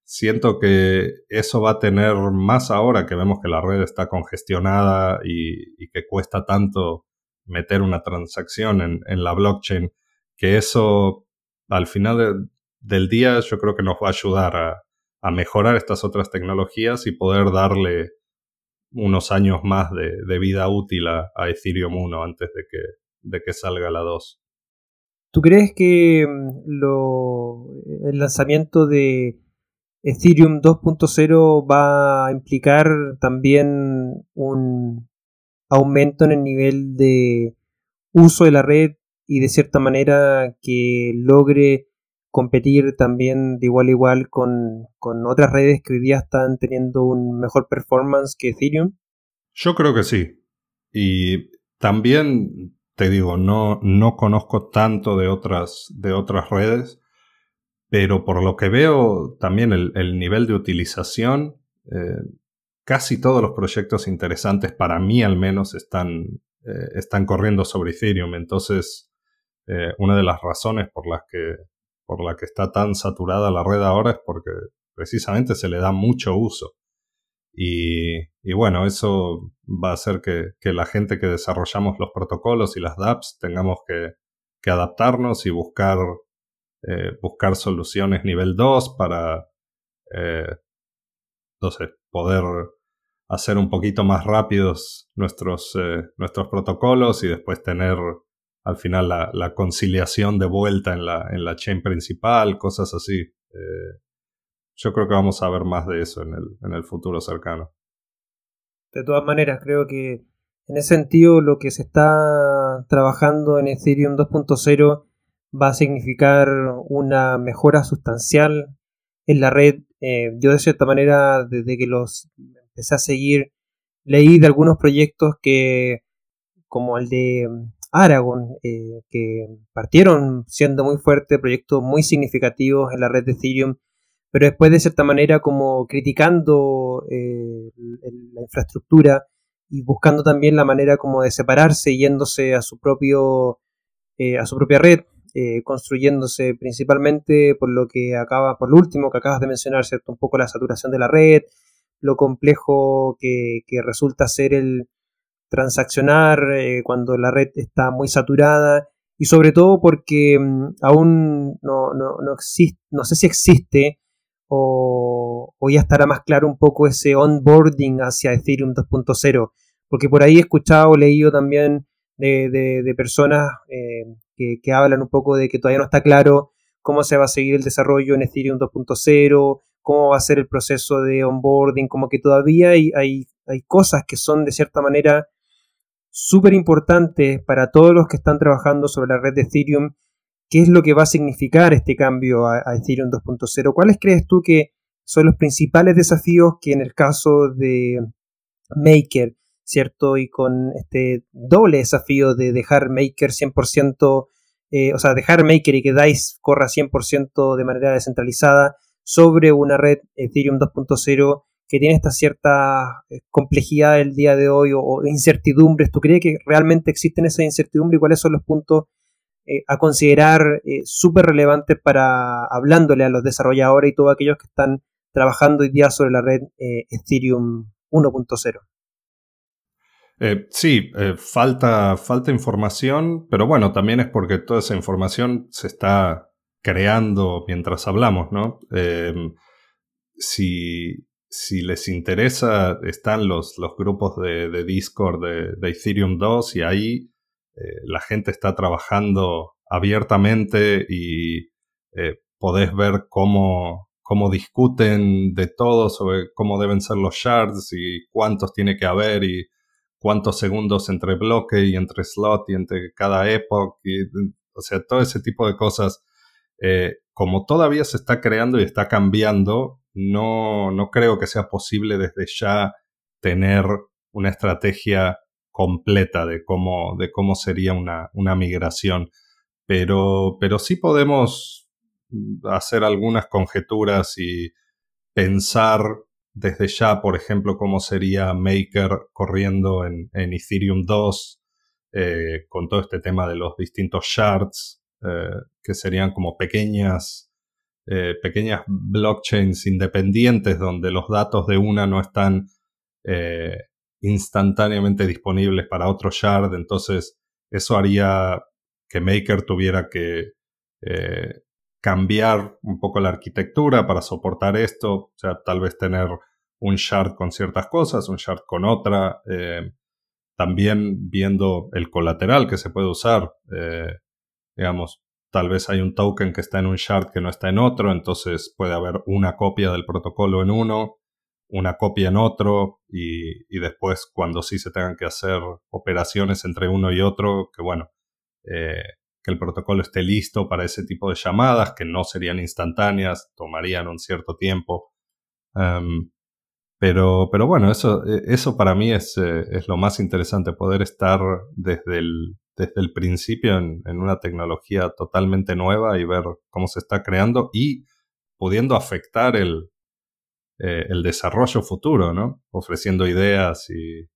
Siento que eso va a tener más ahora que vemos que la red está congestionada y, que cuesta tanto meter una transacción en, la blockchain, que eso al final del día yo creo que nos va a ayudar a, mejorar estas otras tecnologías y poder darle unos años más de, vida útil a, Ethereum 1 antes de que, de que salga la 2. ¿Tú crees que mm, el lanzamiento de Ethereum 2.0 va a implicar también un aumento en el nivel de uso de la red y de cierta manera que logre competir también de igual a igual con, otras redes que hoy día están teniendo un mejor performance que Ethereum? Yo creo que sí. Y también te digo, no, no conozco tanto de otras, de otras redes, pero por lo que veo también el, nivel de utilización, eh, casi todos los proyectos interesantes para mí al menos están, eh, están corriendo sobre Ethereum. Entonces, eh, una de las razones por las que por la que está tan saturada la red ahora es porque precisamente se le da mucho uso. Y, bueno, eso va a hacer que, la gente que desarrollamos los protocolos y las dApps tengamos que, adaptarnos y buscar, eh, buscar soluciones nivel 2 para, eh, poder hacer un poquito más rápidos nuestros, nuestros protocolos y después tener al final la, conciliación de vuelta en la, en la chain principal, cosas así. Eh, yo creo que vamos a ver más de eso en el, en el futuro cercano. De todas maneras, creo que en ese sentido lo que se está trabajando en Ethereum 2.0 va a significar una mejora sustancial en la red. Eh, yo de cierta manera, desde que los empecé a seguir, leí de algunos proyectos que, como el de Aragon, eh, que partieron siendo muy fuertes, proyectos muy significativos en la red de Ethereum, pero después de cierta manera como criticando eh, la infraestructura y buscando también la manera como de separarse, yéndose a su propio eh, a su propia red, construyéndose principalmente por lo que acaba, por lo último que acabas de mencionar, ¿cierto? Un poco la saturación de la red, lo complejo que resulta ser el, transaccionar eh, cuando la red está muy saturada y sobre todo porque mm, aún no, no, existe, no sé si existe o, ya estará más claro un poco ese onboarding hacia Ethereum 2.0, porque por ahí he escuchado, leído también de, personas eh, que, que, hablan un poco de que todavía no está claro cómo se va a seguir el desarrollo en Ethereum 2.0, cómo va a ser el proceso de onboarding, como que todavía hay, hay, hay cosas que son de cierta manera súper importante para todos los que están trabajando sobre la red de Ethereum. ¿Qué es lo que va a significar este cambio a, Ethereum 2.0? ¿Cuáles crees tú que son los principales desafíos que en el caso de Maker, ¿cierto? Y con este doble desafío de dejar Maker 100% eh, o sea, dejar Maker y que DICE corra 100% de manera descentralizada sobre una red Ethereum 2.0 que tiene esta cierta eh, complejidad el día de hoy o, incertidumbres. ¿Tú crees que realmente existen esa incertidumbre y cuáles son los puntos eh, a considerar súper relevantes para hablándole a los desarrolladores y todos aquellos que están trabajando hoy día sobre la red Ethereum 1.0? Eh, sí, eh, falta, falta información, pero bueno, también es porque toda esa información se está creando mientras hablamos, ¿no? Eh, si, si, les interesa, están los, los grupos de, Discord de, Ethereum 2 y ahí la gente está trabajando abiertamente y podés ver cómo, cómo discuten de todo sobre cómo deben ser los shards y cuántos tiene que haber y cuántos segundos entre bloque y entre slot y entre cada epoch, y, o sea, todo ese tipo de cosas. Eh, como todavía se está creando y está cambiando, no, no creo que sea posible desde ya tener una estrategia completa de cómo, de cómo sería una, una migración. Pero, pero sí podemos hacer algunas conjeturas y pensar desde ya, por ejemplo, cómo sería Maker corriendo en, Ethereum 2, eh, con todo este tema de los distintos shards, eh, que serían como pequeñas, eh, pequeñas blockchains independientes donde los datos de una no están instantáneamente disponibles para otro shard. Entonces, eso haría que Maker tuviera que cambiar un poco la arquitectura para soportar esto, o sea, tal vez tener un shard con ciertas cosas, un shard con otra, eh, también viendo el colateral que se puede usar, eh, digamos, tal vez hay un token que está en un shard que no está en otro, entonces puede haber una copia del protocolo en uno, una copia en otro y, y después cuando sí se tengan que hacer operaciones entre uno y otro, que bueno, eh, que el protocolo esté listo para ese tipo de llamadas, que no serían instantáneas, tomarían un cierto tiempo. Em, pero, pero bueno, eso, e, eso para mí es, eh, es lo más interesante, poder estar desde el, desde el principio en, una tecnología totalmente nueva y ver cómo se está creando y pudiendo afectar el, eh, el desarrollo futuro, ¿no? Ofreciendo ideas y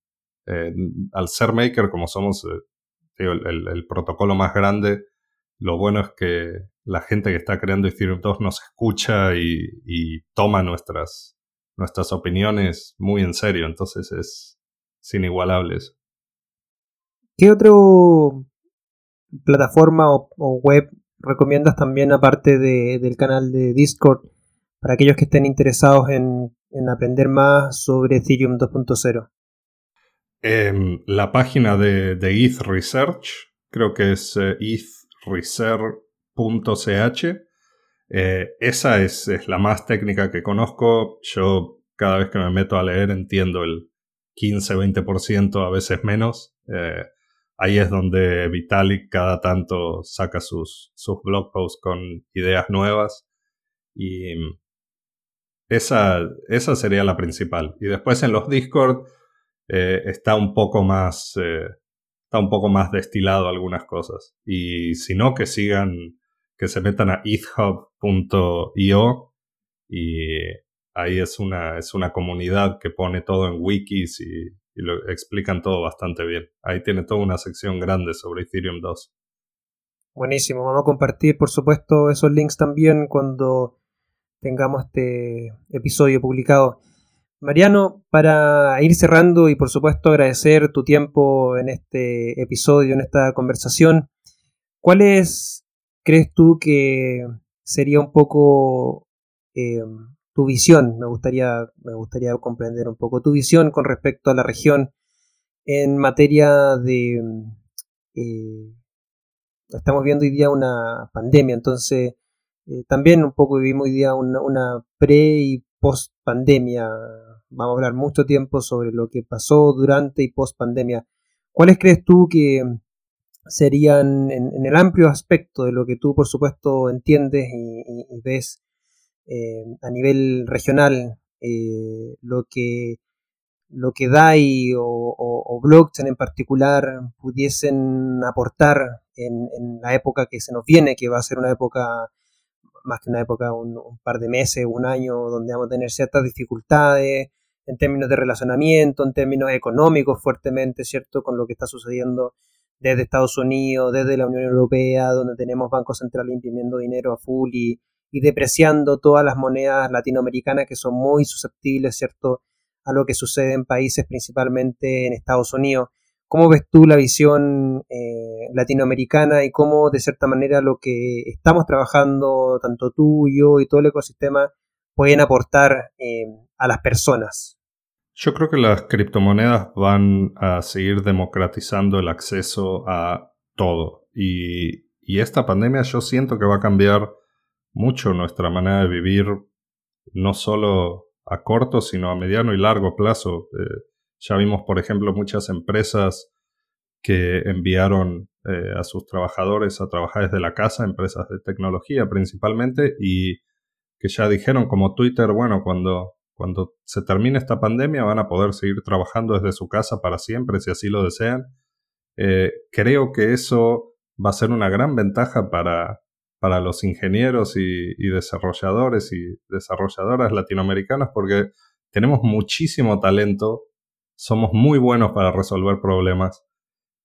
eh, al ser maker como somos el, el, protocolo más grande, lo bueno es que la gente que está creando Ethereum 2 nos escucha y, toma nuestras, nuestras opiniones muy en serio, entonces es, inigualable eso. ¿Qué otra plataforma o, web recomiendas también aparte del canal de Discord para aquellos que estén interesados en, aprender más sobre Ethereum 2.0? Em, la página de, de, ETH Research, creo que es eh, ethresearch.ch. Eh, esa es, la más técnica que conozco. Yo cada vez que me meto a leer entiendo el 15-20%, a veces menos. Eh, ahí es donde Vitalik cada tanto saca sus, sus blog posts con ideas nuevas. Y esa, esa sería la principal. Y después en los Discord eh, está un poco más... está un poco más destilado algunas cosas. Y si no, que sigan que se metan a ethub.io y ahí es una, es una comunidad que pone todo en wikis y, lo explican todo bastante bien. Ahí tiene toda una sección grande sobre Ethereum 2. Buenísimo, vamos a compartir por supuesto esos links también cuando tengamos este episodio publicado. Mariano, para ir cerrando y por supuesto agradecer tu tiempo en este episodio, en esta conversación, ¿cuál es crees tú que sería un poco eh, tu visión? Me gustaría, me gustaría comprender un poco tu visión con respecto a la región en materia de... Eh, estamos viendo hoy día una pandemia, entonces eh, también un poco vivimos hoy día una, una pre y post pandemia. Vamos a hablar mucho tiempo sobre lo que pasó durante y post pandemia. ¿Cuáles crees tú que serían en, el amplio aspecto de lo que tú por supuesto entiendes y, ves eh, a nivel regional eh, lo que lo que DAI o, blockchain en particular pudiesen aportar en, la época que se nos viene, que va a ser una época, más que una época, un, par de meses, un año, donde vamos a tener ciertas dificultades en términos de relacionamiento, en términos económicos fuertemente, ¿cierto? Con lo que está sucediendo desde Estados Unidos, desde la Unión Europea, donde tenemos bancos centrales imprimiendo dinero a full y, y depreciando todas las monedas latinoamericanas que son muy susceptibles, ¿cierto?, a lo que sucede en países principalmente en Estados Unidos. ¿Cómo ves tú la visión eh, latinoamericana y cómo, de cierta manera, lo que estamos trabajando, tanto tú, yo y todo el ecosistema, pueden aportar eh, a las personas? Yo creo que las criptomonedas van a seguir democratizando el acceso a todo. Y, esta pandemia yo siento que va a cambiar mucho nuestra manera de vivir, no solo a corto, sino a mediano y largo plazo. Eh, ya vimos, por ejemplo, muchas empresas que enviaron eh, a sus trabajadores a trabajar desde la casa, empresas de tecnología principalmente, y que ya dijeron como Twitter, bueno, cuando, cuando se termine esta pandemia van a poder seguir trabajando desde su casa para siempre, si así lo desean. Eh, creo que eso va a ser una gran ventaja para, para los ingenieros y, y desarrolladores y desarrolladoras latinoamericanas porque tenemos muchísimo talento somos muy buenos para resolver problemas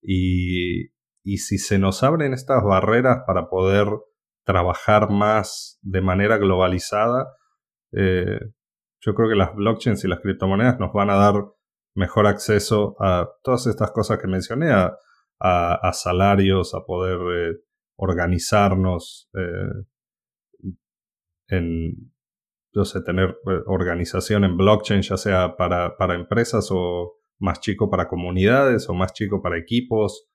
y, si se nos abren estas barreras para poder trabajar más de manera globalizada, eh, yo creo que las blockchains y las criptomonedas nos van a dar mejor acceso a todas estas cosas que mencioné, a, salarios, a poder eh, organizarnos eh, en, yo sé, tener eh, organización en blockchain, ya sea para, empresas o más chico para comunidades o más chico para equipos,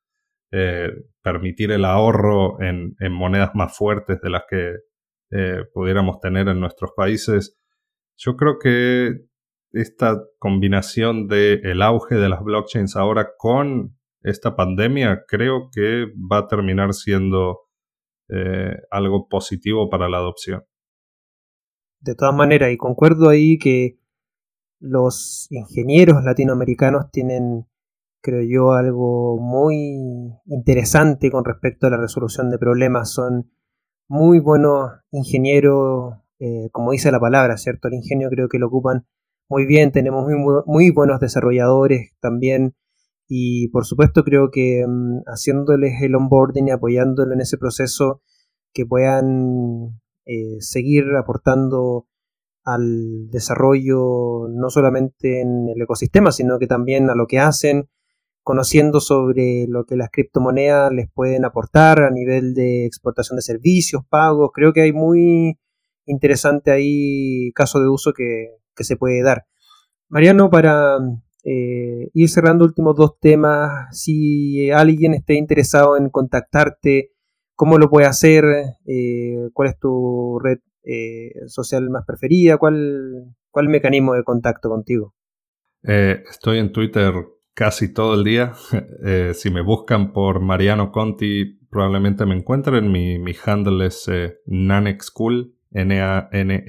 eh, permitir el ahorro en, monedas más fuertes de las que pudiéramos tener en nuestros países. Yo creo que esta combinación del el auge de las blockchains ahora con esta pandemia creo que va a terminar siendo algo positivo para la adopción de todas maneras, y concuerdo ahí que los ingenieros latinoamericanos tienen, creo yo, algo muy interesante con respecto a la resolución de problemas. Son muy buenos ingenieros, eh, como dice la palabra, ¿cierto? El ingenio creo que lo ocupan muy bien, tenemos muy buenos desarrolladores también. Y por supuesto creo que mm, haciéndoles el onboarding y apoyándolo en ese proceso, que puedan eh, seguir aportando al desarrollo no solamente en el ecosistema, sino que también a lo que hacen, conociendo sobre lo que las criptomonedas les pueden aportar a nivel de exportación de servicios, pagos. Creo que hay muy interesante ahí caso de uso que, se puede dar. Mariano, para eh, ir cerrando últimos dos temas, si alguien esté interesado en contactarte, ¿Cómo lo puede hacer? Eh, ¿Cuál es tu red eh, social más preferida? ¿Cuál, ¿Cuál mecanismo de contacto contigo? Eh, estoy en Twitter casi todo el día. si me buscan por Mariano Conti, probablemente me encuentren. Mi, mi handle es Nanexcool, N-A-N-E-X-C-O-O-L.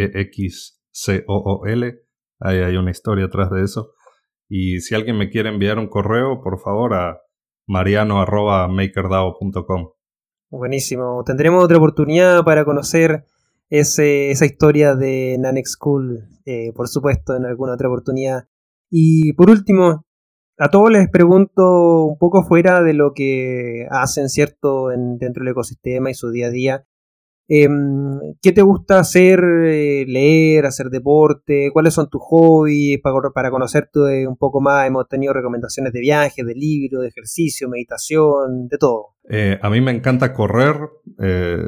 Ahí hay una historia atrás de eso. Y si alguien me quiere enviar un correo, por favor, a mariano.makerdao.com. Buenísimo. Tendremos otra oportunidad para conocer esa historia de Nanex School, eh, por supuesto, en alguna otra oportunidad. Y por último, a todos les pregunto un poco fuera de lo que hacen, ¿cierto?, en, dentro del ecosistema y su día a día. Em, ¿Qué te gusta hacer, eh, leer, hacer deporte? ¿Cuáles son tus hobbies? Para, para conocerte un poco más, hemos tenido recomendaciones de viajes, de libros, de ejercicio, meditación, de todo. Eh, a mí me encanta correr. Eh,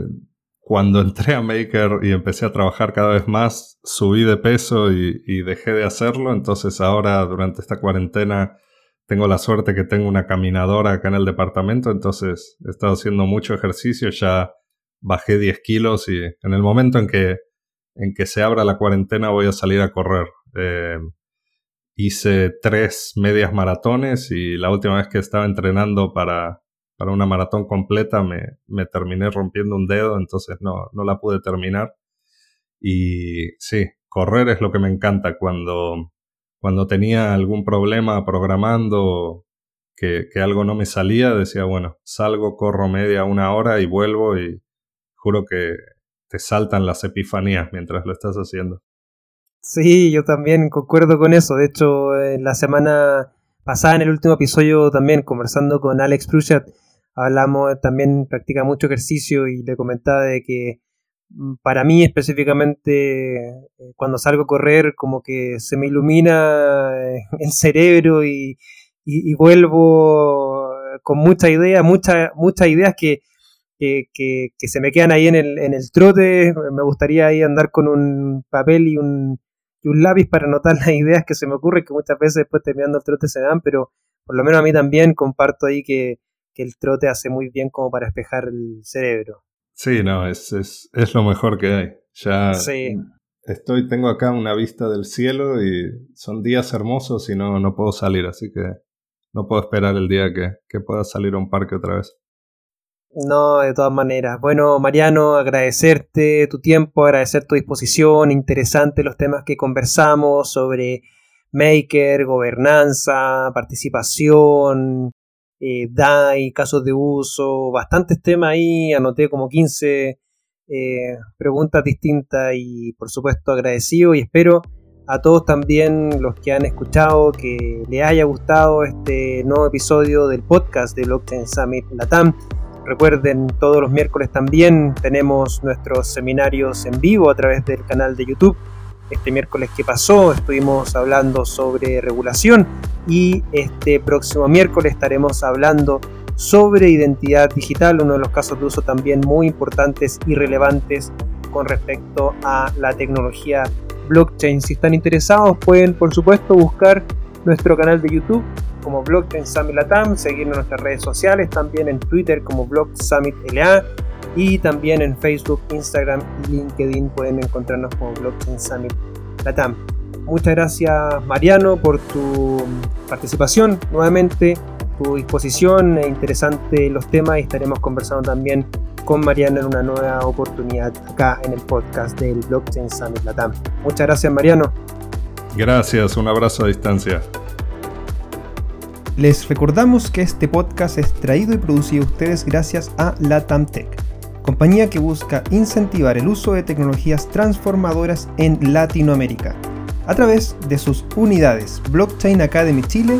cuando entré a Maker y empecé a trabajar cada vez más, subí de peso y, y dejé de hacerlo. Entonces ahora, durante esta cuarentena, tengo la suerte que tengo una caminadora acá en el departamento. Entonces he estado haciendo mucho ejercicio. Ya bajé 10 kilos y en el momento en que, en que se abra la cuarentena voy a salir a correr. Eh, hice tres medias maratones y la última vez que estaba entrenando para, para una maratón completa me, me, terminé rompiendo un dedo, entonces no, no la pude terminar. Y sí, correr es lo que me encanta cuando, cuando tenía algún problema programando que, algo no me salía, decía, bueno, salgo, corro media, una hora y vuelvo y juro que te saltan las epifanías mientras lo estás haciendo. Sí, yo también concuerdo con eso. De hecho, en la semana pasada, en el último episodio, también conversando con Alex Pruchat, hablamos, también practica mucho ejercicio y le comentaba de que mm, para mí específicamente, eh, cuando salgo a correr, como que se me ilumina eh, el cerebro y, y, vuelvo con muchas ideas, muchas, muchas ideas que, que, se me quedan ahí en el, en el trote. Me gustaría ahí andar con un papel y un, y un lápiz para anotar las ideas que se me ocurren, que muchas veces después terminando el trote se dan, pero por lo menos a mí también comparto ahí que, que el trote hace muy bien como para espejar el cerebro. Sí, no, es, es, es lo mejor que hay. Ya sí. estoy, tengo acá una vista del cielo y son días hermosos y no, no puedo salir, así que no puedo esperar el día que, que pueda salir a un parque otra vez. No, de todas maneras. Bueno, Mariano, agradecerte tu tiempo, agradecer tu disposición, interesante los temas que conversamos sobre Maker, gobernanza, participación, eh, DAI, casos de uso, bastantes temas ahí, anoté como 15 eh, preguntas distintas y por supuesto agradecido y espero a todos también los que han escuchado que les haya gustado este nuevo episodio del podcast de Blockchain Summit Latam. Recuerden, todos los miércoles también tenemos nuestros seminarios en vivo a través del canal de YouTube. Este miércoles que pasó estuvimos hablando sobre regulación y este próximo miércoles estaremos hablando sobre identidad digital, uno de los casos de uso también muy importantes y relevantes con respecto a la tecnología blockchain. Si están interesados, pueden por supuesto buscar nuestro canal de YouTube como Blockchain Summit Latam, seguirnos en nuestras redes sociales, también en Twitter como Block Summit LA y también en Facebook, Instagram y LinkedIn pueden encontrarnos como Blockchain Summit Latam. Muchas gracias Mariano por tu participación nuevamente, tu disposición, e interesante los temas y estaremos conversando también con Mariano en una nueva oportunidad acá en el podcast del Blockchain Summit Latam. Muchas gracias Mariano. Gracias, un abrazo a distancia. Les recordamos que este podcast es traído y producido a ustedes gracias a Latam Tech, compañía que busca incentivar el uso de tecnologías transformadoras en Latinoamérica a través de sus unidades Blockchain Academy Chile,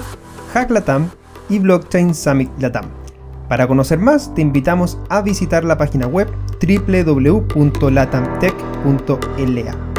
Hack Latam y Blockchain Summit Latam. Para conocer más, te invitamos a visitar la página web www.latamtech.la.